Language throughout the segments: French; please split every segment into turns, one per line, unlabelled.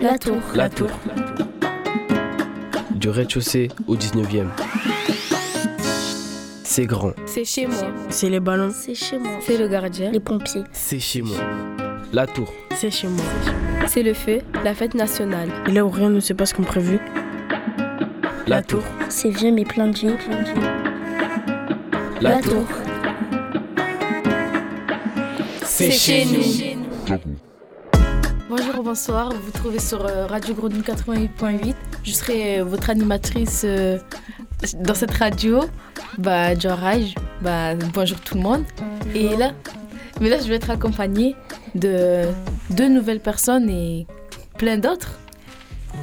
La tour.
La tour. Du rez-de-chaussée au 19e. C'est grand.
C'est chez moi.
C'est les ballons.
C'est chez moi.
C'est le gardien.
Les pompiers.
C'est chez moi. La tour.
C'est chez moi.
C'est le feu, la fête nationale.
Et là où rien ne se passe comme prévu.
La tour.
C'est vieux mais plein de vie.
La
La
tour.
tour.
C'est chez nous. Bonjour, bonsoir. Vous vous trouvez sur euh, Radio Grenouille 88.8. Je serai euh, votre animatrice euh, dans cette radio. Bah, Jorai. Bah, bonjour tout le monde. Et là, mais là, je vais être accompagnée de deux nouvelles personnes et plein d'autres.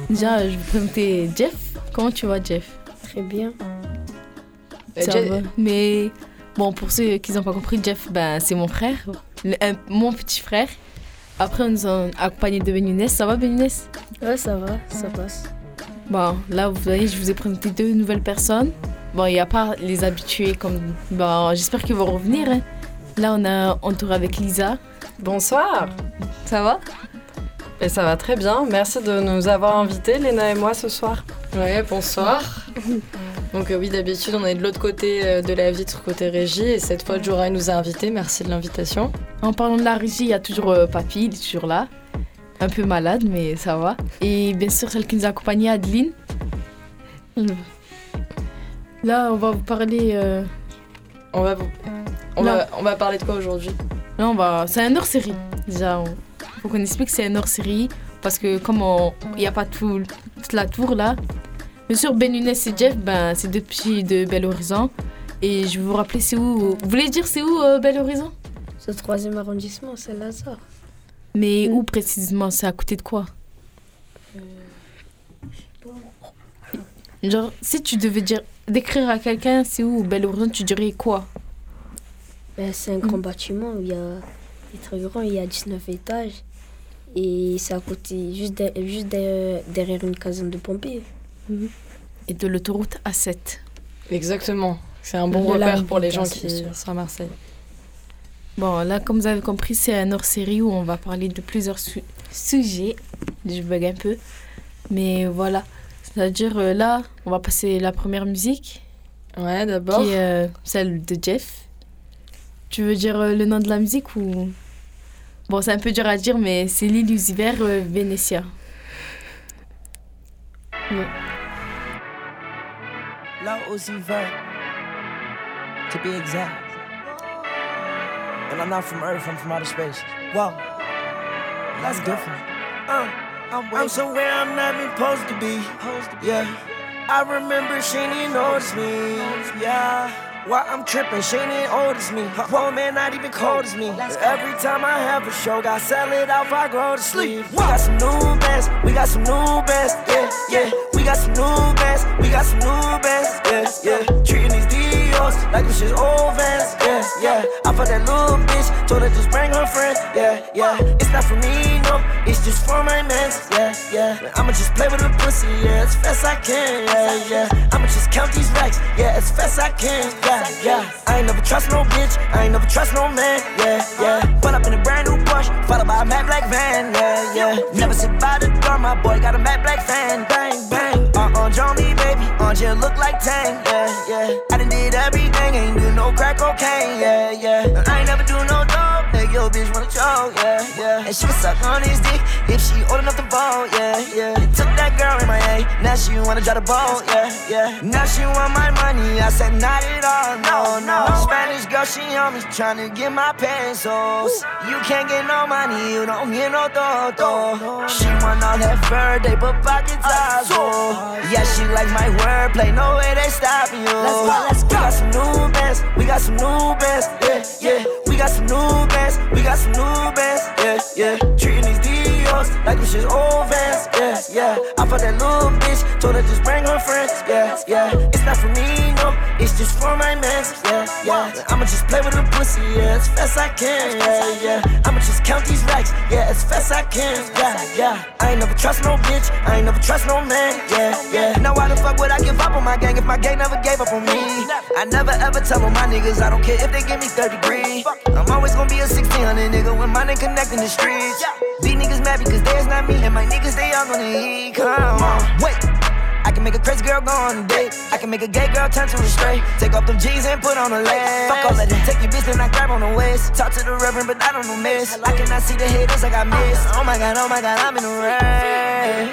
Déjà, je vais vous présenter Jeff. Comment tu vas, Jeff?
Très bien.
Ça
Jeff-
va? Mais bon, pour ceux qui n'ont pas compris, Jeff, ben, c'est mon frère, le- un- mon petit frère. Après, on nous a accompagné de Benunès. Ça va, Benunès
Ouais, ça va, ça passe.
Bon, là, vous voyez, je vous ai présenté deux nouvelles personnes. Bon, il n'y a pas les habitués comme. Bon, j'espère qu'ils vont revenir. hein. Là, on a entouré avec Lisa.
Bonsoir.
Ça va?
Et ça va très bien. Merci de nous avoir invités, Léna et moi, ce soir.
Ouais, bonsoir. Donc euh, oui, d'habitude, on est de l'autre côté euh, de la vitre, côté régie, et cette fois, Jorai nous a invités. Merci de l'invitation.
En parlant de la régie, il y a toujours euh, Papy, il est toujours là. Un peu malade, mais ça va. Et bien sûr, celle qui nous a accompagnés, Adeline. Là, on va vous parler.
On va, vous- on va, on va parler de quoi aujourd'hui?
Là, on va. C'est un hors-série. Déjà, on... faut qu'on explique que c'est un hors-série. Parce que comme on- il n'y a pas tout, toute la tour là. Bien sûr, Ben Younes et Jeff, ben, c'est deux petits de Bel Horizon. Et je vais vous rappeler, c'est où. Vous voulez dire c'est où euh, Bel Horizon?
Ce troisième arrondissement, c'est Lazare.
Mais
Mm.
où précisément C'est à côté de quoi? Genre, si tu devais dire, décrire à quelqu'un c'est où Bel Horizon, tu dirais quoi?
Ben, c'est un grand bâtiment où il y a. Il est très grand, il y a 19 étages. Et c'est à côté, juste, de- juste de- derrière une caserne de pompiers.
Et de l'autoroute A7.
Exactement. C'est un bon repère pour les gens qui sont à Marseille.
Bon, là, comme vous avez compris, c'est un hors-série où on va parler de plusieurs su- sujets. Je bug un peu. Mais voilà. C'est-à-dire, euh, là, on va passer la première musique,
Ouais, d'abord.
qui est euh, celle de Jeff. Tu veux dire euh, le nom de la musique ou... Bon, c'est un peu dur à dire, mais c'est l'illusiver euh, Venetia.
Low Uzi to be exact. And I'm not from Earth, I'm from outer space. Wow, that's different. Uh, I'm, I'm somewhere I'm not supposed to be. Yeah, I remember she didn't notice me. Yeah. Why I'm tripping, she ain't old as me. Poor man, not even cold as me. Every time I have a show, got sell it out if I go to sleep. We got some new bands, we got some new bands, yeah, yeah. We got some new bands, we got some new bands, yeah, yeah. Treating these Dios like this shit old vans, yeah, yeah. I fucked that little bitch, told her just bring her friends, yeah, yeah. It's not for me, no, it's just for my mans, yeah, yeah. I'ma just play with the pussy, yeah, as fast I can, yeah, yeah. I'ma just count these racks, yeah, as fast I can, yeah, yeah. I ain't never trust no bitch, I ain't never trust no man, yeah, yeah. Pull up in a brand new Porsche, followed by a matte black van, yeah, yeah. Never sit by the door, my boy got a matte black fan, bang, bang. Uh uh, Johnny, baby, on you look like Tang, yeah, yeah. I done did everything, ain't do no crack cocaine, yeah, yeah. I ain't never do no dope, make your bitch wanna choke, yeah, yeah. And she was suck on his dick if she old enough to vote, yeah, yeah. Took that girl in my A, now she wanna drive the boat, yeah, yeah. Now she want my money, I said not at all, no, no. Spanish girl, she on me tryna get my pesos. You can't get no money, you don't get no toto. She want all that verde, but pockets uh, are Yeah, she like my wordplay, no way they stopping you. Let's go, let's go. We got some new bands, we got some new bands, yeah, yeah. We got some new bands, we got some new bands, yeah, yeah. Treating these Dios like this shit old vans, yeah, yeah. I fucked that little bitch, told her just bring her friends, yeah, yeah. It's not for me, no, it's just for my mans, yeah, yeah. I'ma just play with the pussy, yeah, as fast I can, yeah, yeah. I'ma just count these racks, yeah, as fast I can, yeah, yeah. I ain't never trust no bitch, I ain't never trust no man, yeah, yeah. Now why the fuck would I give up on my gang if my gang never gave up on me? I never ever tell on my niggas, I don't care if they give me third degree. I'm always gonna be a 1600 hundred nigga with money connecting the streets. These niggas mad because there's not me, and my niggas they all gonna eat. Come on, wait. I can make a crazy girl go on a date. I can make a gay girl turn to a straight. Take off them jeans and put on a leg. Fuck all of that. Take your bitch and I grab on the waist. Talk to the reverend, but I don't know miss. I cannot see the haters I miss. Oh my god, oh my god, I'm in the rain.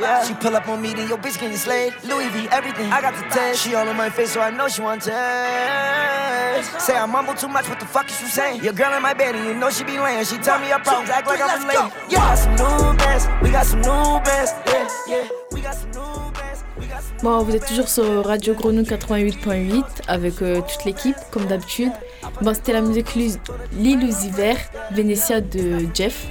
Yeah. She pull up on me, then your bitch getting slayed. Louis V, everything. I got to test. She all on my face, so I know she want test. Say I mumble too much, what the fuck is you saying? Your girl in my bed, and you know she be laying. She tell me her problems, act like I'm a lady. Yeah. We got some new bands, we got some new bands. Yeah, yeah. We got some new
Bon, vous êtes toujours sur Radio Grenouille 88.8 avec euh, toute l'équipe, comme d'habitude. Bon, c'était la musique Lu- L'Illusiver, Venetia de Jeff.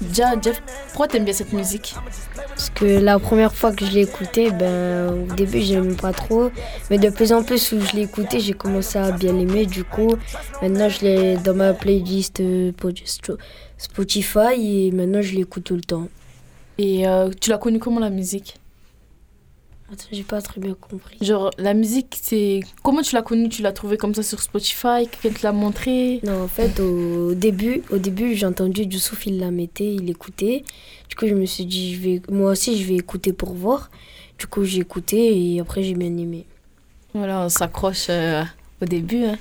Déjà, Jeff, pourquoi t'aimes bien cette musique
Parce que la première fois que je l'ai écouté, ben, au début, j'aimais pas trop. Mais de plus en plus où je l'ai j'ai commencé à bien l'aimer. Du coup, maintenant, je l'ai dans ma playlist euh, Spotify et maintenant, je l'écoute tout le temps.
Et euh, tu l'as connue comment la musique?
J'ai pas très bien compris.
Genre, la musique, c'est. Comment tu l'as connue? Tu l'as trouvée comme ça sur Spotify? Quelqu'un te l'a montré?
Non, en fait, au début, au début j'ai entendu Youssouf, il la mettait, il écoutait. Du coup, je me suis dit, je vais, moi aussi, je vais écouter pour voir. Du coup, j'ai écouté et après, j'ai bien aimé.
Voilà, on s'accroche euh, au début. hein.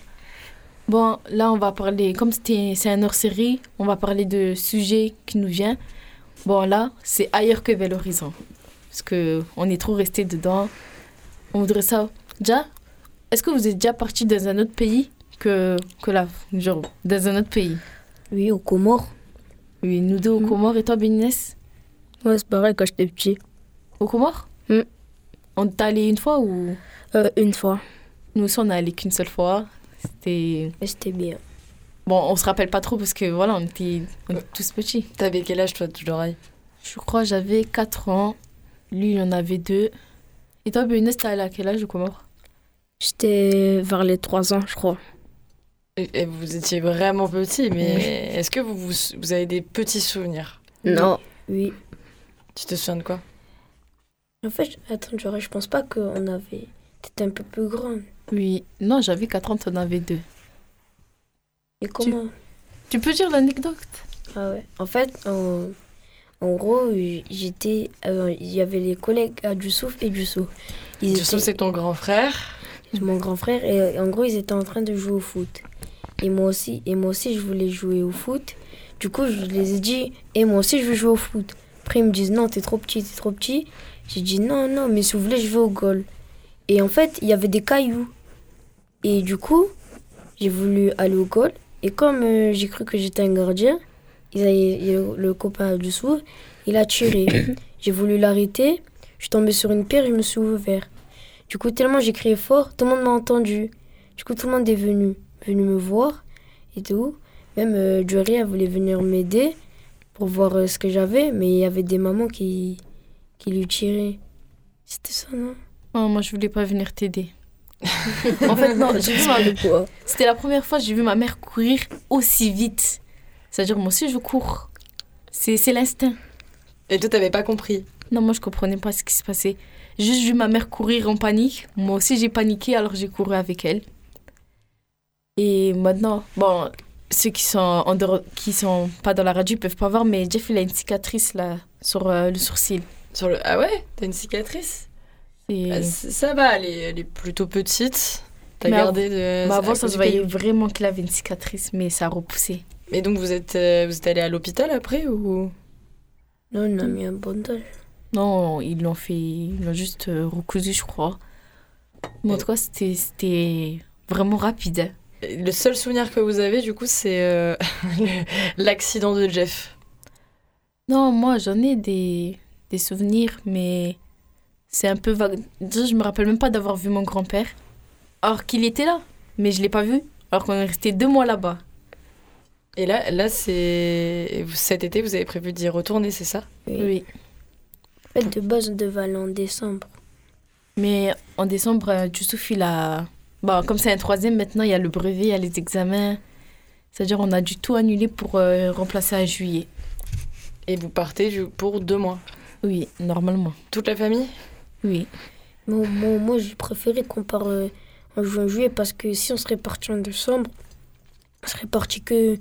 Bon, là, on va parler, comme c'est un hors-série, on va parler de sujets qui nous viennent. Bon, là, c'est ailleurs que vers l'horizon. Parce que on est trop resté dedans. On voudrait ça. Déjà, est-ce que vous êtes déjà parti dans un autre pays que, que là Genre, dans un autre pays?
Oui, au Comores.
Oui, nous deux au
Mhm.
Comores et toi, Bénès?
Ouais, c'est pareil quand j'étais petit.
Au Comores?
Mhm.
On t'a allé une fois ou?
Euh, une fois.
Nous aussi, on n'est allé qu'une seule fois. C'était.
C'était bien.
Bon, on se rappelle pas trop parce que voilà, on était, on était tous petits.
T'avais quel âge, toi, de l'oreille?
Je crois que j'avais 4 ans. Lui, il en avait 2. Et toi, Bénès, t'es allé à quel âge au Comores
J'étais vers les 3 ans, je crois.
et, vous étiez vraiment petit, mais est-ce que vous, vous, vous avez des petits souvenirs?
Non.
Oui.
Tu te souviens de quoi?
En fait, attends, j'aurais- je pense pas qu'on avait. T'étais un peu plus grande.
Oui. Non, j'avais 4 ans, t'en avais 2.
Et comment?
Tu peux dire l'anecdote?
Ah ouais. En fait, en, en gros, j'étais. euh, Il y avait les collègues à Youssouf et Youssouf. Ils
Youssouf,
étaient-
c'est ton grand frère.
C'est mon grand frère et euh, en gros ils étaient en train de jouer au foot. Et moi aussi, et moi aussi je voulais jouer au foot. Du coup je les ai dit et moi aussi je veux jouer au foot. Après ils me disent non t'es trop petit, t'es trop petit. J'ai dit non non mais si vous voulez je vais au goal. Et en fait il y avait des cailloux. Et du coup j'ai voulu aller au goal et comme euh, j'ai cru que j'étais un gardien, il a le, le copain du sourd, il a tiré. j'ai voulu l'arrêter, je suis tombée sur une pierre, je me suis ouvert. Du coup, tellement j'ai crié fort, tout le monde m'a entendu. Du coup, tout le monde est venu, venu me voir et tout. Même euh, Jory, elle voulait venir m'aider pour voir euh, ce que j'avais, mais il y avait des mamans qui, qui lui tiraient. C'était ça, non?
Oh, moi, je voulais pas venir t'aider. en fait, non, j'ai vu ma...
quoi
C'était la première fois que j'ai vu ma mère courir aussi vite. C'est-à-dire, moi aussi, je cours. C'est c'est l'instinct.
Et toi, t'avais pas compris.
Non, moi, je comprenais pas ce qui se passait. J'ai juste vu ma mère courir en panique. Moi aussi, j'ai paniqué, alors j'ai couru avec elle. Et maintenant, bon, ceux qui sont, en dehors, qui sont pas dans la radio ils peuvent pas voir, mais Jeff, il a une cicatrice là, sur euh, le sourcil.
Sur le... Ah ouais? T'as une cicatrice?
Et...
Bah, c- Ça va, elle est, elle est plutôt petite. T'as gardé de.
mais avant, ça se voyait vraiment qu'il avait une cicatrice, mais ça a repoussé.
Mais donc, vous êtes, euh, vous êtes allé à l'hôpital après ou?
Non, on a mis un bandage.
Non, ils l'ont fait, ils l'ont juste euh, recousu, je crois. Mais en tout cas, c'était- c'était vraiment rapide.
Le seul souvenir que vous avez, du coup, c'est euh, l'accident de Jeff.
Non, moi, j'en ai des, des souvenirs, mais c'est un peu vague. Déjà, je me rappelle même pas d'avoir vu mon grand-père. Alors qu'il était là, mais je l'ai pas vu. Alors qu'on est resté deux mois là-bas.
Et là, là c'est vous- cet été, vous avez prévu d'y retourner, c'est ça?
Oui. En fait, de base, on devait aller en décembre.
Mais en décembre, euh, Youssouf, il a. Bon, comme c'est un troisième, maintenant, il y a le brevet, il y a les examens. C'est-à-dire, on a dû tout annuler pour euh, remplacer à juillet.
Et vous partez du- pour deux mois?
Oui, normalement.
Toute la famille?
Oui.
Moi, moi, moi j'ai préféré qu'on part euh, en juin juillet parce que si on serait parti en décembre, on serait parti que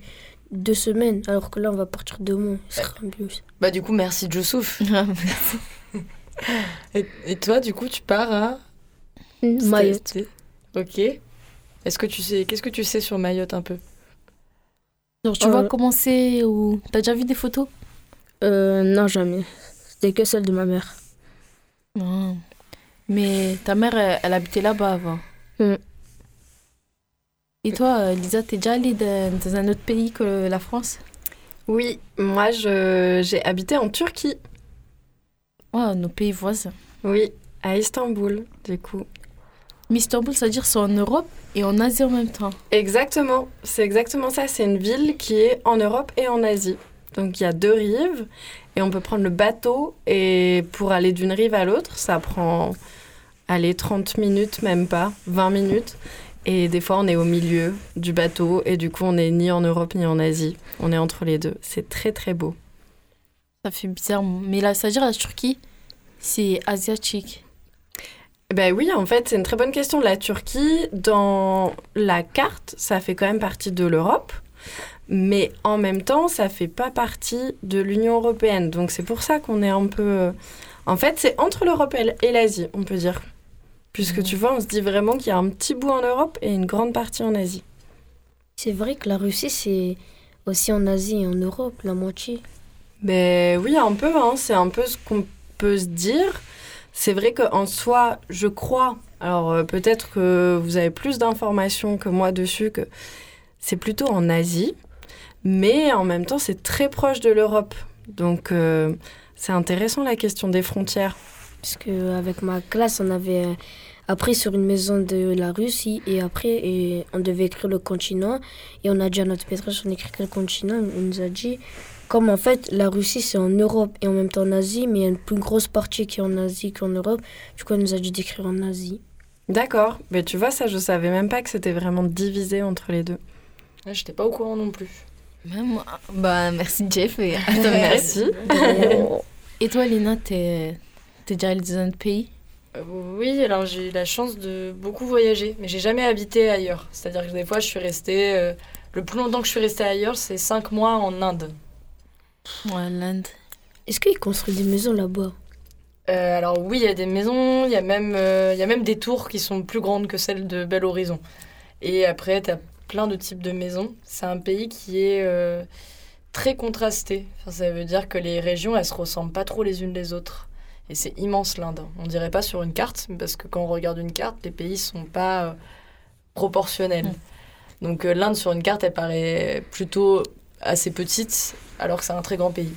deux semaines, alors que là, on va partir deux mois. Ce sera mieux.
Bah du coup, merci Youssouf. et, et toi, du coup, tu pars à
Mayotte.
Ok. Est-ce que tu sais, qu'est-ce que tu sais sur Mayotte un peu
Genre, tu
Euh.
vas commencer ou. T'as déjà vu des photos?
Euh, non, jamais. C'était que celle de ma mère.
Non. Mais ta mère, elle, elle habitait là-bas avant.
Mm.
Et toi, euh, Lisa, t'es déjà allée dans, un autre pays que la France?
Oui, moi je- j'ai habité en Turquie.
Ouais, nos pays voisins.
Oui, à Istanbul, du coup.
Mais Istanbul, ça veut dire c'est en Europe et en Asie en même temps.
Exactement, c'est exactement ça. C'est une ville qui est en Europe et en Asie. Donc il y a deux rives et on peut prendre le bateau et pour aller d'une rive à l'autre, ça prend allez 30 minutes même pas, 20 minutes et des fois on est au milieu du bateau et du coup on n'est ni en Europe ni en Asie, on est entre les deux. C'est très très beau.
Ça fait bizarre. Mais là, ça veut dire la Turquie, c'est asiatique.
Ben oui, en fait, c'est une très bonne question. La Turquie, dans la carte, ça fait quand même partie de l'Europe, mais en même temps, ça fait pas partie de l'Union européenne. Donc c'est pour ça qu'on est un peu. euh, En fait, c'est entre l'Europe et l'Asie, on peut dire. Puisque tu vois, on se dit vraiment qu'il y a un petit bout en Europe et une grande partie en Asie.
C'est vrai que la Russie, c'est aussi en Asie et en Europe, la moitié.
Ben oui, un peu, hein, c'est un peu ce qu'on peut se dire. C'est vrai qu'en soi, je crois, alors euh, peut-être que vous avez plus d'informations que moi dessus, que c'est plutôt en Asie, mais en même temps, c'est très proche de l'Europe. Donc euh, c'est intéressant la question des frontières.
Parce qu'avec ma classe, on avait appris sur une maison de la Russie et après, et on devait écrire le continent. Et on a dit à notre maîtresse, on écrit quel continent? On nous a dit, comme en fait, la Russie, c'est en Europe et en même temps en Asie, mais il y a une plus grosse partie qui est en Asie qu'en Europe. Du coup, elle nous a dit d'écrire en Asie.
D'accord, mais tu vois, ça, je savais même pas que c'était vraiment divisé entre les deux.
Ouais, J'étais pas au courant non plus.
Même moi. Bah, merci Jeff. Et,
Merci.
et toi, Lina, t'es t'es déjà allée dans un pays
Euh, oui, alors j'ai eu la chance de beaucoup voyager, mais j'ai jamais habité ailleurs. C'est-à-dire que des fois, je suis restée. euh, le plus longtemps que je suis restée ailleurs, c'est 5 mois en Inde.
Ouais, l'Inde.
Est-ce qu'ils construisent des maisons là-bas
Euh, alors oui, il y a des maisons, il y, a même, euh, y a même des tours qui sont plus grandes que celles de Bel Horizon. Et après, tu as plein de types de maisons. C'est un pays qui est très contrasté. Enfin, ça veut dire que les régions, elles se ressemblent pas trop les unes les autres. Et c'est immense l'Inde. On dirait pas sur une carte, parce que quand on regarde une carte, les pays sont pas euh, proportionnels. Donc euh, l'Inde sur une carte, elle paraît plutôt assez petite, alors que c'est un très grand pays.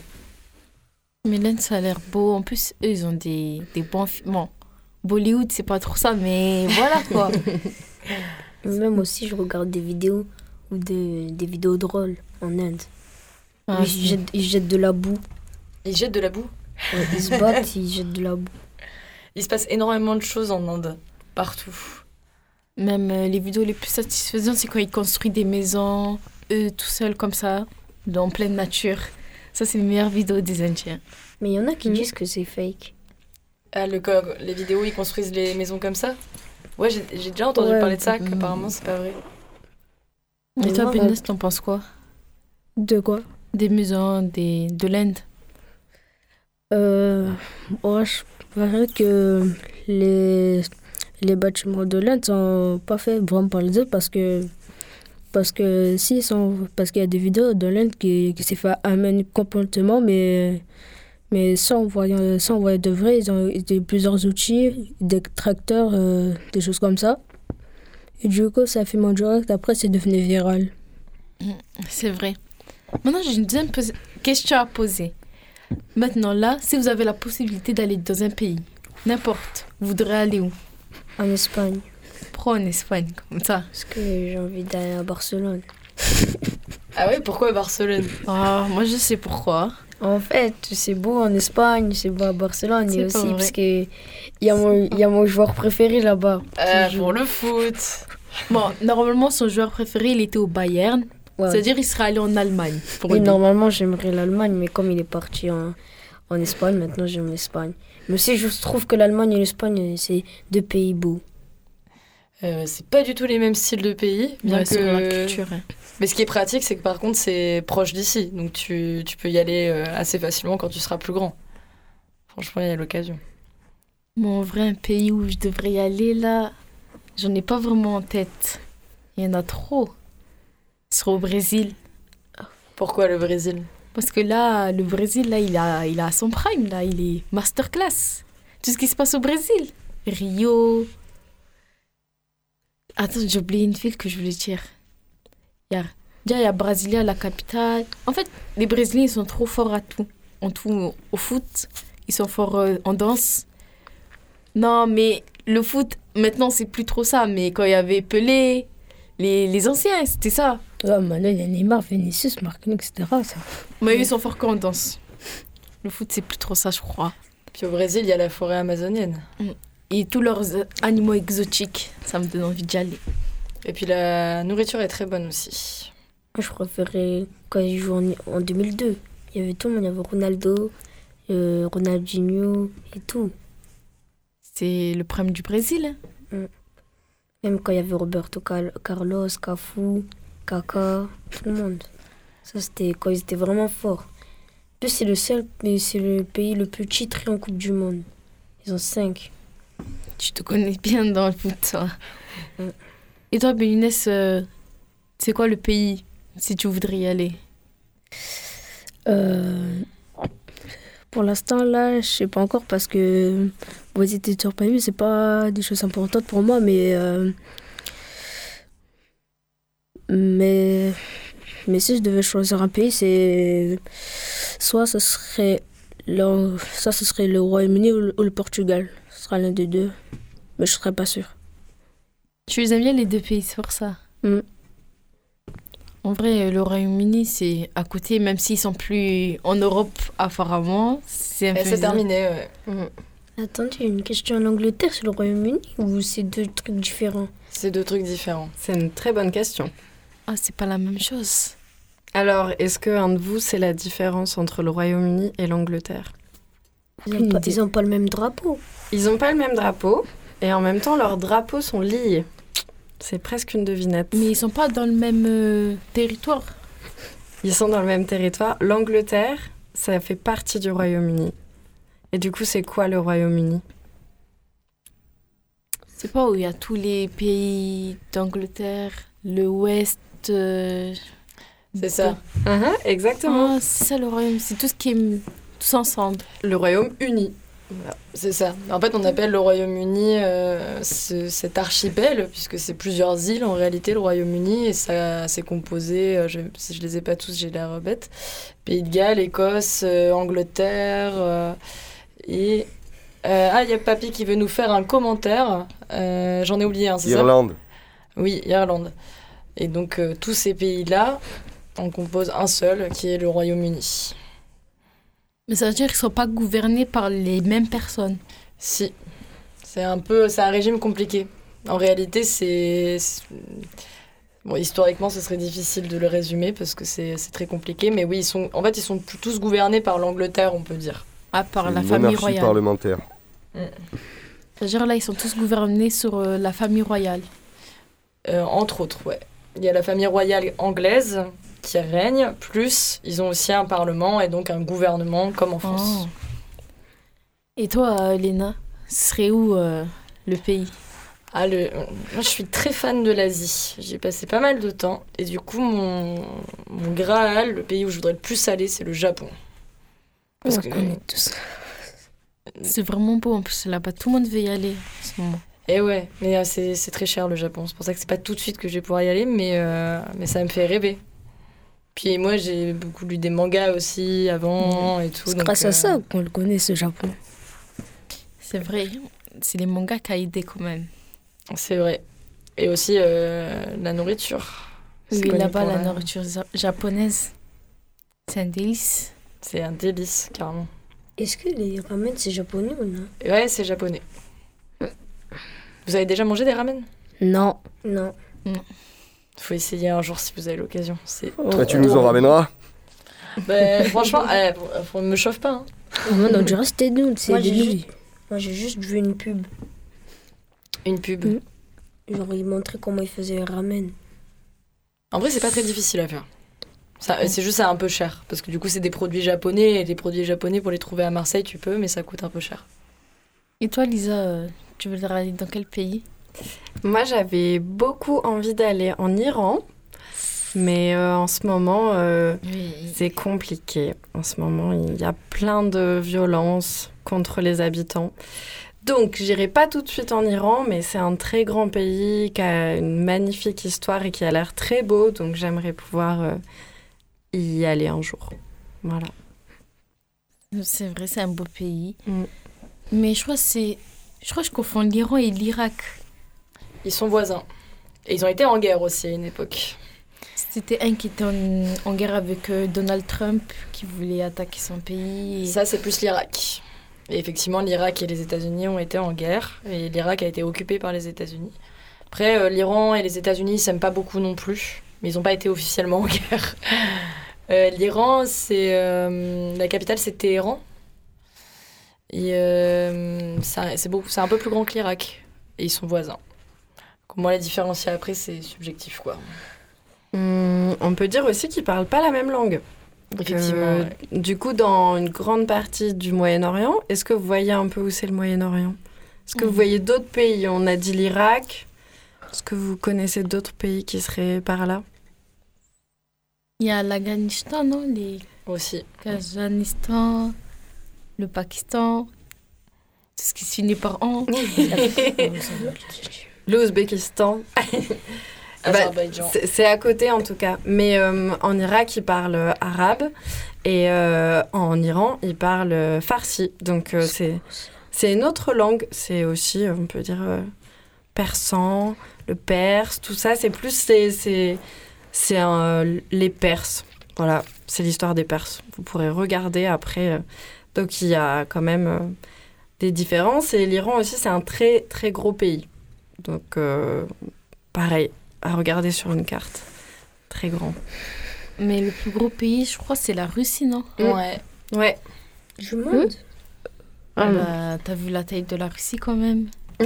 Mais l'Inde, ça a l'air beau. En plus, eux, ils ont des, des bons films. Bon, Bollywood, c'est pas trop ça, mais voilà quoi.
Même aussi, je regarde des vidéos ou des, des vidéos drôles en Inde.
Ah,
ils, jettent, ils jettent de la boue.
Ils jettent de la boue?
Ouais, ils se battent, ils jettent de la boue.
Il se passe énormément de choses en Inde, partout.
Même euh, les vidéos les plus satisfaisantes, c'est quand ils construisent des maisons, eux, tout seuls, comme ça, dans pleine nature. Ça, c'est les meilleures vidéos des Indiens.
Mais il y en a qui
Mhm.
disent que c'est fake.
Ah, le, les vidéos, ils construisent les maisons comme ça? Ouais, j'ai déjà entendu
Ouais.
parler de ça,
Mhm.
qu'apparemment c'est pas vrai.
Et toi,
moi,
Benes, t'en penses quoi?
De quoi?
Des maisons des, de l'Inde
euh, ouais, Je verrais que les, les bâtiments de l'Inde sont pas faits vraiment par les autres parce que parce que si sont parce qu'il y a des vidéos de l'Inde qui, qui s'est fait un même comportement mais mais sans voyant sans voyant de vrai ils ont ont plusieurs outils des tracteurs euh, des choses comme ça et du coup ça fait mon direct après c'est devenu viral
C'est vrai. Maintenant, j'ai une deuxième question à poser. Maintenant, là, si vous avez la possibilité d'aller dans un pays, n'importe, vous voudrez aller où?
En Espagne.
Pro en Espagne, comme ça?
Parce que j'ai envie d'aller à Barcelone.
Ah ouais, pourquoi Barcelone?
Ah, moi, je sais pourquoi.
En fait, c'est beau en Espagne, c'est beau à Barcelone. Et aussi
vrai.
parce que il y, a mon- y a mon joueur préféré là-bas.
Euh. Pour le foot.
Bon, normalement, son joueur préféré, il était au Bayern.
Ouais.
C'est-à-dire, il serait allé en Allemagne. Pour
Oui, normalement, j'aimerais l'Allemagne, mais comme il est parti en, en Espagne, maintenant j'aime l'Espagne. Mais si je trouve que l'Allemagne et l'Espagne, c'est deux pays beaux.
Euh, c'est pas du tout les mêmes styles de pays, bien
Ouais,
que
la culture. hein.
Mais ce qui est pratique, c'est que par contre, c'est proche d'ici. Donc tu, tu peux y aller euh, assez facilement quand tu seras plus grand. Franchement, il y a l'occasion.
Bon, en vrai, un pays où je devrais y aller, là, j'en ai pas vraiment en tête. Il y en a trop. Ce serait au Brésil.
Pourquoi le Brésil?
Parce que là, le Brésil, là, il a, il a son prime, là, il est masterclass. Tout ce qui se passe au Brésil. Rio. Attends, j'ai oublié une ville que je voulais dire. Il y a, déjà, il y a Brasilia, la capitale. En fait, les Brésiliens, ils sont trop forts à tout. En tout, au foot, ils sont forts euh, en danse. Non, mais le foot, maintenant, c'est plus trop ça. Mais quand il y avait Pelé, les, les anciens, c'était ça.
Ouais, maintenant, il y a Neymar, Vinicius, Marquinhos, etc. Ça.
Mais ils sont forts qu'en danse. Le foot, c'est plus trop ça, je crois.
Puis au Brésil, il y a la forêt amazonienne.
Et tous leurs animaux exotiques, ça me donne envie d'y aller.
Et puis la nourriture est très bonne aussi.
Moi, je préférais quand il jouait en, en 2002. Il y avait tout le monde. Il y avait Ronaldo, euh, Ronaldinho et tout.
C'est le problème du Brésil. hein.
Même quand il y avait Roberto Carlos, Cafu, Kaka, tout le monde. Ça, c'était quand ils étaient vraiment forts. Plus, c'est le seul, mais c'est le pays le plus titré en Coupe du Monde. Ils ont 5.
Tu te connais bien dans le foot, toi. Et toi, Bélinès, euh, c'est quoi le pays si tu voudrais y aller?
Euh, pour l'instant, là, je sais pas encore parce que visiter sur pays, c'est pas des choses importantes pour moi, mais. euh, mais. Mais si je devais choisir un pays, c'est. Soit ce serait. Le, soit ce serait le Royaume-Uni ou, le- ou le Portugal. Ce sera l'un des deux. Mais je serais pas sûre.
Tu les aimes bien les deux pays, c'est pour ça.
Mm.
En vrai, le Royaume-Uni, c'est à côté, même s'ils sont plus en Europe apparemment. C'est un
Et
peu
terminé, ouais. Mhm.
Attendez, une question en Angleterre sur le Royaume-Uni ou c'est deux trucs différents?
C'est deux trucs différents.
C'est une très bonne question.
Ah, c'est pas la même chose.
Alors, est-ce que un de vous sait la différence entre le Royaume-Uni et l'Angleterre
Ils n'ont pas, le même drapeau.
Ils n'ont pas le même drapeau et en même temps leurs drapeaux sont liés. C'est presque une devinette.
Mais ils sont pas dans le même euh, territoire.
Ils sont dans le même territoire. L'Angleterre, ça fait partie du Royaume-Uni. Et du coup, c'est quoi le Royaume-Uni?
C'est pas où il y a tous les pays d'Angleterre, le Ouest. Euh,
C'est ça.
Mhm, Exactement.
Ah, c'est ça le royaume, c'est tout ce qui est tous ensemble.
Le Royaume-Uni.
C'est ça. En fait, on appelle le Royaume-Uni euh, ce- cet archipel, puisque c'est plusieurs îles en réalité, le Royaume-Uni, et ça c'est composé, euh, je, je les ai pas tous, j'ai l'air bête, Pays de Galles, Écosse, euh, Angleterre, euh, et... euh, ah, il y a Papy qui veut nous faire un commentaire, Euh, j'en ai oublié un, c'est ça?
Irlande.
Oui, Irlande. Et donc, euh, tous ces pays-là, on compose un seul, qui est le Royaume-Uni.
Mais ça veut dire qu'ils sont pas gouvernés par les mêmes personnes.
Si. C'est un peu, c'est un régime compliqué. En réalité, c'est, bon, historiquement, ce serait difficile de le résumer parce que c'est, très compliqué. Mais oui, ils sont, en fait, ils sont tous gouvernés par l'Angleterre, on peut dire.
Part
C'est
la
une
famille royale.
parlementaire.
C'est-à-dire là, ils sont tous gouvernés sur euh, la famille royale.
Euh, entre autres, ouais. Il y a la famille royale anglaise qui règne, plus ils ont aussi un parlement et donc un gouvernement comme en France.
Oh. Et toi, Léna, ce serait où euh, le pays?
Ah, le... Moi, je suis très fan de l'Asie. J'y ai passé pas mal de temps. Et du coup, mon... mon Graal, le pays où je voudrais le plus aller, c'est le Japon. Parce
on
que...
C'est vraiment beau en plus là-bas. Tout le monde veut y aller en ce moment.
Et ouais, mais euh, c'est c'est très cher le Japon. C'est pour ça que c'est pas tout de suite que je vais pouvoir y aller, mais, euh, mais ça me fait rêver. Puis moi, j'ai beaucoup lu des mangas aussi avant et tout.
C'est grâce
euh,
à ça qu'on le connaît, ce Japon.
C'est vrai. C'est les mangas qui a aidé quand même.
C'est vrai. Et aussi euh, la nourriture. C'est
Oui, là-bas,
pour
la nourriture ja- japonaise, c'est un délice.
C'est un délice, carrément.
Est-ce que les ramen c'est japonais ou non?
Ouais, c'est japonais. Vous avez déjà mangé des ramen?
Non.
Non.
Faut essayer un jour si vous avez l'occasion. C'est
Toi, tu nous en ramèneras?
Bah, franchement, eh, faut- faut- me chauffe pas. hein.
Moi, on dirait que c'était nous, c'est
Moi, j'ai juste- vu une pub.
Une pub.
Mm.
genre, ils montraient comment ils faisaient le ramen.
En vrai, c'est pas très difficile à faire. Ça- C'est juste un peu cher parce que du coup c'est des produits japonais et les produits japonais pour les trouver à Marseille tu peux mais ça coûte un peu cher.
Et toi, Lisa, euh, tu veux aller dans quel pays?
Moi, j'avais beaucoup envie d'aller en Iran, mais euh, en ce moment, euh,
Oui.
c'est compliqué. En ce moment, il y a plein de violences contre les habitants. Donc, j'irai pas tout de suite en Iran, mais c'est un très grand pays qui a une magnifique histoire et qui a l'air très beau, donc j'aimerais pouvoir euh, y aller un jour. Voilà.
C'est vrai, c'est un beau pays.
Mm.
Mais je crois que c'est. Je crois que je confonds l'Iran et l'Irak.
Ils sont voisins et ils ont été en guerre aussi à une époque.
C'était un qui était en, en guerre avec euh, Donald Trump, qui voulait attaquer son pays. et-
Ça c'est plus l'Irak. Et effectivement l'Irak et les États-Unis ont été en guerre et l'Irak a été occupé par les États-Unis. Après euh, l'Iran et les États-Unis ils s'aiment pas beaucoup non plus mais ils n'ont pas été officiellement en guerre. Euh, L'Iran c'est euh, la capitale c'est Téhéran. Et euh, c'est beaucoup c'est un peu plus grand que l'Irak et ils sont voisins. Comment les différencier après c'est subjectif quoi.
Hum, on peut dire aussi qu'ils parlent pas la même langue.
Effectivement.
Euh,
ouais.
Du coup, dans une grande partie du Moyen-Orient, est-ce que vous voyez un peu où c'est le Moyen-Orient? Est-ce que vous
Mhm.
voyez d'autres pays? On a dit l'Irak. Est-ce que vous connaissez d'autres pays qui seraient par là?
Il y a l'Afghanistan, non? Les
Aussi.
Kazakhstan, le Pakistan, tout ce qui se finit par an.
L'Ouzbékistan. Bah. C'est à côté en tout cas. Mais euh, en Irak, ils parlent arabe. Et euh, en Iran, ils parlent farsi. Donc euh, c'est c'est une autre langue. C'est aussi, euh, on peut dire, euh, persan, le perse, tout ça. C'est plus c'est c'est les Perses. Voilà, c'est l'histoire des Perses. Vous pourrez regarder après. Donc il y a quand même euh, des différences. Et l'Iran aussi, c'est un très très gros pays. Donc euh, pareil, à regarder sur une carte. Très grand.
Mais le plus gros pays, je crois, c'est la Russie, non
Ouais.
Ouais.
Du monde
Ah bah, T'as vu la taille de la Russie quand même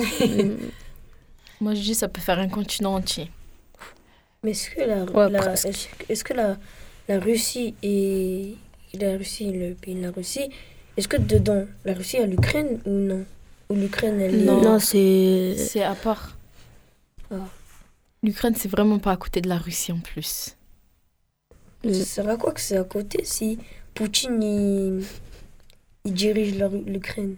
Moi, je dis ça peut faire un continent entier.
Mais est-ce que la,
Ouais,
la-
presque.
est-ce, est-ce que la, la Russie et la Russie, le pays de la Russie, est-ce que dedans la Russie a l'Ukraine ou non? Ou l'Ukraine elle est
Non.
Non, c'est.
C'est à part.
Ah.
L'Ukraine, c'est vraiment pas à côté de la Russie en plus.
Ça sert à quoi que c'est à côté si Poutine il, il dirige l'Ukraine?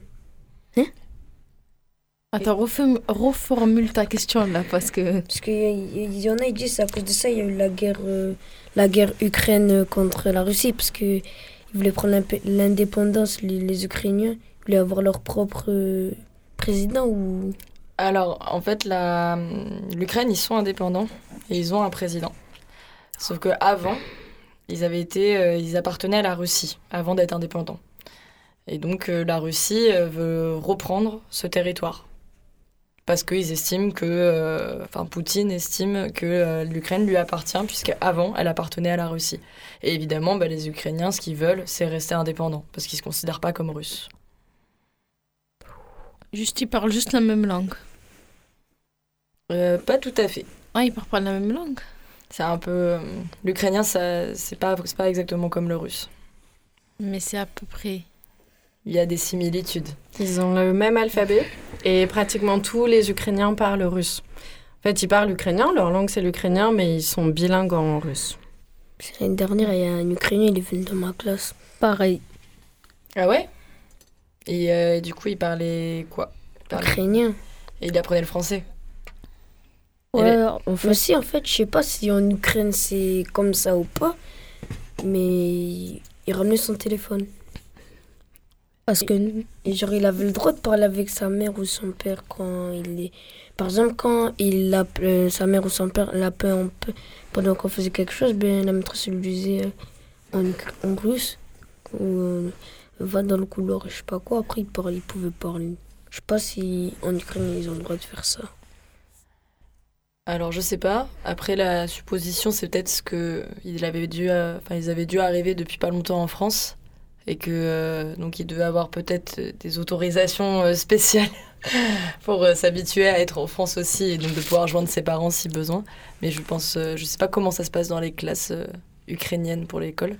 Attends, reform- reformule ta question là parce que.
Parce qu'il y, en a qui disent c'est à cause de ça il y a eu la guerre, euh, la guerre Ukraine contre la Russie parce qu'ils voulaient prendre l'indépendance, les, Ukrainiens, ils voulaient avoir leur propre euh, président ou?
Alors, en fait, l'Ukraine, ils sont indépendants et ils ont un président. Sauf que avant, ils euh, ils appartenaient à la Russie avant d'être indépendants. Et donc, euh, la Russie veut reprendre ce territoire parce qu'ils estiment que, euh, enfin, Poutine estime que euh, l'Ukraine lui appartient puisqu'avant, elle appartenait à la Russie. Et évidemment, bah, les Ukrainiens, ce qu'ils veulent, c'est rester indépendants parce qu'ils se considèrent pas comme Russes.
Juste, ils parlent juste la même langue.
Euh, pas tout à fait.
Ah, ils parlent pas la même langue
C'est un peu. L'ukrainien, ça, c'est pas, c'est pas exactement comme le russe.
Mais c'est à peu près.
Il y a des similitudes.
Ils ont le même alphabet et pratiquement tous les Ukrainiens parlent russe. En fait, ils parlent ukrainien, leur langue c'est l'ukrainien, mais ils sont bilingues en russe.
L'année dernière, il y a un Ukrainien, il est venu dans ma classe.
Pareil.
Ah ouais? Et euh, du coup, il parlait quoi? Il parlait-
Ukrainien.
Et il apprenait le français.
Ouais, fait,
aussi, en fait, je sais pas si en Ukraine c'est comme ça ou pas, mais il ramenait son téléphone.
Parce que
genre, il avait le droit de parler avec sa mère ou son père quand il est. Par exemple, quand il sa mère ou son père l'appelait en peu- pendant qu'on faisait quelque chose, ben, la maîtresse lui disait euh, en, en russe ou euh, va dans le couloir, je sais pas quoi. Après, il, parlait, pouvait parler. Je sais pas si en Ukraine ils ont le droit de faire ça.
Alors, je sais pas. Après, la supposition, c'est peut-être ce que il dû, euh, enfin, ils avaient dû arriver depuis pas longtemps en France. Et que, euh, donc, il devait avoir peut-être des autorisations euh, spéciales pour euh, s'habituer à être en France aussi et donc de pouvoir joindre ses parents si besoin. Mais je pense, euh, je sais pas comment ça se passe dans les classes euh, ukrainiennes pour l'école.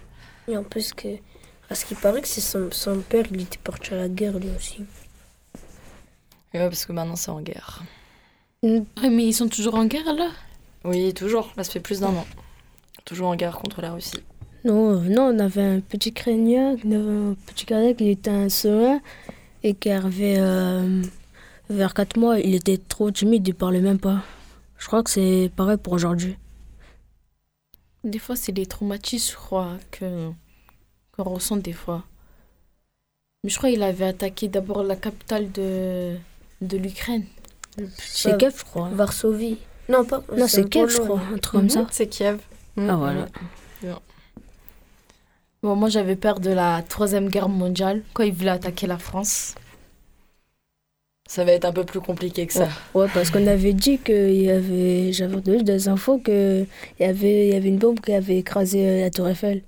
Et en plus que, à ce qui paraît que c'est son, son père, il était parti à la guerre lui aussi.
Et ouais, parce que maintenant c'est en guerre.
Ah, mais ils sont toujours en guerre là?
Oui, toujours. Là, ça fait plus d'un an. Toujours en guerre contre la Russie.
Non, euh, non, on avait un petit avait un petit Ukrainien qui était un serein et qui arrivait euh, vers 4 mois. Il était trop timide, il parlait même pas. Je crois que c'est pareil pour aujourd'hui.
Des fois, c'est les traumatismes, je crois, que qu'on ressent des fois. Mais je crois qu'il avait attaqué d'abord la capitale de, de l'Ukraine.
C'est
Ouais.
Kiev, je crois.
Varsovie. Non, pas.
Non, c'est Kiev, je crois, un truc comme ça.
C'est Kiev.
Ah, voilà.
Bon, moi, j'avais peur de la Troisième Guerre mondiale quand ils voulaient attaquer la France.
Ça va être un peu plus compliqué que ça.
Ouais, parce qu'on avait dit qu'il y avait. J'avais entendu des infos qu'il y avait, il y avait une bombe qui avait écrasé euh, la Tour Eiffel.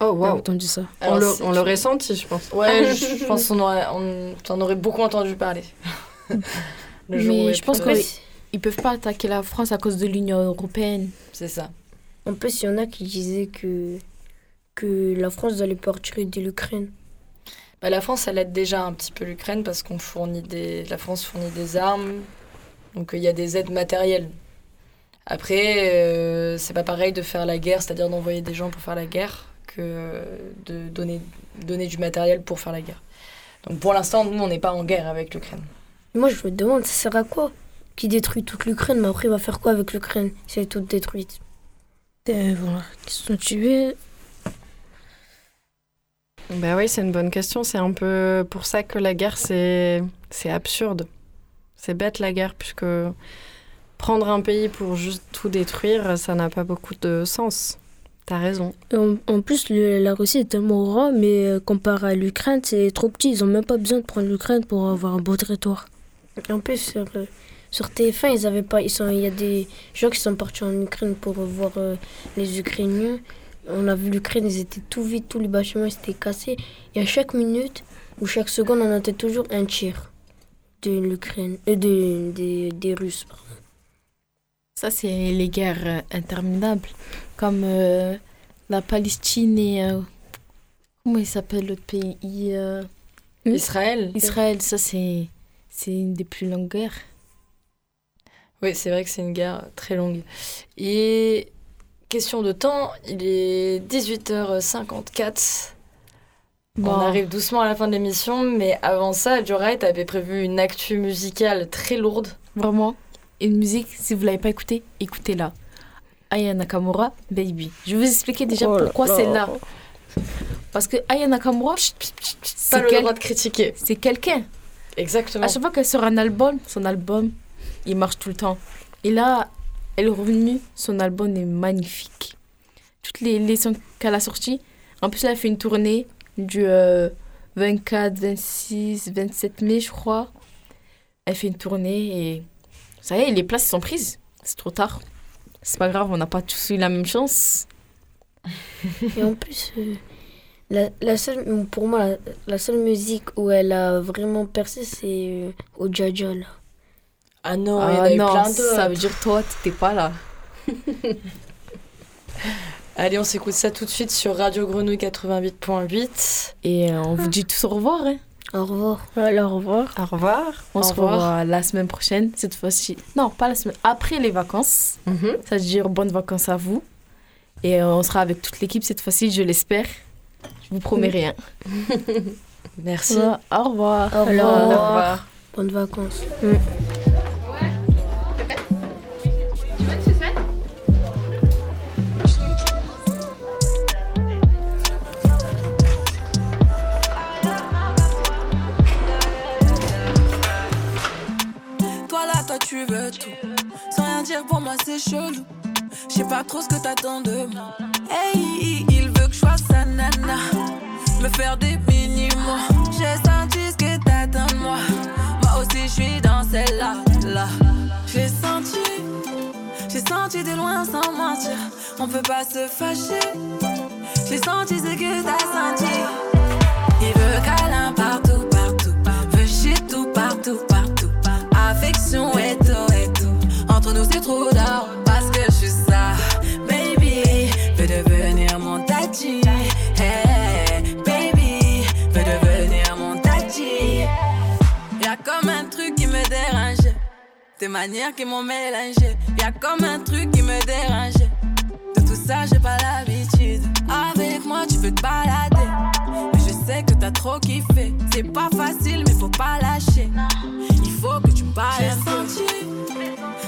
Oh, wow.
entendu ça?
On
Alors,
on l'aurait senti, je pense.
Ouais, je je pense qu'on aurait, on t'en aurait beaucoup entendu parler. Le jour où
Mais je pense que ils peuvent pas attaquer la France à cause de l'Union européenne.
c'est ça.
En plus, il y en a qui disaient que, que la France allait pas retirer de l'Ukraine.
Bah, la France, elle aide déjà un petit peu l'Ukraine parce qu'on fournit des, la France fournit des armes, donc euh, il y a des aides matérielles. Après, euh, c'est pas pareil de faire la guerre, c'est-à-dire d'envoyer des gens pour faire la guerre, que euh, de donner, donner du matériel pour faire la guerre. Donc pour l'instant, nous, on n'est pas en guerre avec l'Ukraine.
Moi, je me demande, ça sert à quoi Qui détruit toute l'Ukraine, mais après, il va faire quoi avec l'Ukraine si elle est toute détruite?
Voilà, qui se sont tués.
Bah oui, c'est une bonne question. C'est un peu pour ça que la guerre, c'est absurde. C'est bête la guerre, puisque prendre un pays pour juste tout détruire, ça n'a pas beaucoup de sens. T'as raison.
En, plus, la Russie est tellement grand, mais euh, comparé à l'Ukraine, c'est trop petit. Ils ont même pas besoin de prendre l'Ukraine pour avoir un beau territoire.
En plus, sur, euh, sur TF1, ils il y a des gens qui sont partis en Ukraine pour voir euh, les Ukrainiens. On a vu l'Ukraine, ils étaient tout vides, tous les bâtiments étaient cassés. Et à chaque minute ou chaque seconde, on entendait toujours un tir de l'Ukraine, euh, de, des- des Russes.
Ça, c'est les guerres euh, interminables, comme euh, la Palestine et... euh, comment il s'appelle l'autre pays euh,
Israël
Israël, ça, c'est c'est une des plus longues guerres.
Oui, c'est vrai que c'est une guerre très longue. Et question de temps, il est 18h54.
Bon.
On arrive doucement à la fin de l'émission, mais avant ça, Jorai, t'avais prévu une actu musicale très lourde.
Vraiment, une musique, si vous l'avez pas écoutée, écoutez-la. Aya Nakamura, Baby. Je vais vous expliquer déjà
Oh
pourquoi c'est là. Parce que Aya Nakamura,
Pas
c'est
le
quel-
droit de critiquer.
c'est quelqu'un.
Exactement.
À chaque fois qu'elle sort un album, son album, il marche tout le temps. Et là, elle est revenue, son album est magnifique. Toutes les, les sons qu'elle a sortis, en plus, elle a fait une tournée du euh, 24, 26, 27 mai, je crois. Elle fait une tournée et ça y est, les places sont prises. C'est trop tard. C'est pas grave, on n'a pas tous eu la même chance.
Et en plus, euh, la, la seule, pour moi, la, seule musique où elle a vraiment percé, c'est euh, au là.
Ah non, il y en
Ah
a eu
non,
plein d'autres.
ça veut dire toi, t'étais pas là.
Allez, on s'écoute ça tout de suite sur Radio Grenouille 88.8.
Et euh, on vous dit tous au revoir. hein.
Au revoir.
Alors, au revoir.
Au revoir.
On
Au
se
revoir.
revoit la semaine prochaine, cette fois-ci. Non, pas la semaine. Après les vacances. Ça veut dire bonnes vacances à vous. Et euh, on sera avec toute l'équipe cette fois-ci, je l'espère. Je vous promets rien.
Merci.
Au revoir.
Au
Alors,
revoir.
Au revoir.
Bonnes vacances.
Toi pour moi, c'est chelou. Je sais pas trop ce que t'attends de moi. Hey, il veut que je fasse sa nana. Me faire des mini-mois. J'ai senti ce que t'attends de moi. Moi aussi, je suis dans celle-là. Là. J'ai senti. J'ai senti de loin sans mentir. On peut pas se fâcher. J'ai senti ce que t'as senti. Il veut câlin partout, partout. Veut shit tout, partout, partout parce que je suis ça. Baby, veux devenir mon tati. Hey, baby, veux devenir mon tati. Y'a comme un truc qui me dérange. Tes manières qui m'ont mélangé. Y'a comme un truc qui me dérange. De tout ça, j'ai pas l'habitude. Avec moi, tu peux te balader. Sais que t'as trop kiffé. C'est pas facile, mais faut pas lâcher. Il faut que tu parles. J'ai senti,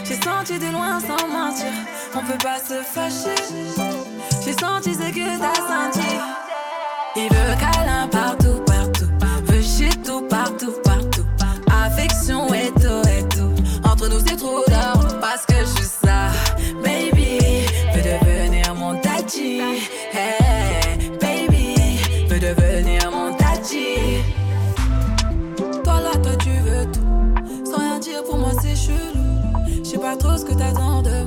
j'ai senti de loin sans mentir. On peut pas se fâcher. J'ai senti ce que t'as senti. Il veut câlin partout. Pas trop ce que t'attends de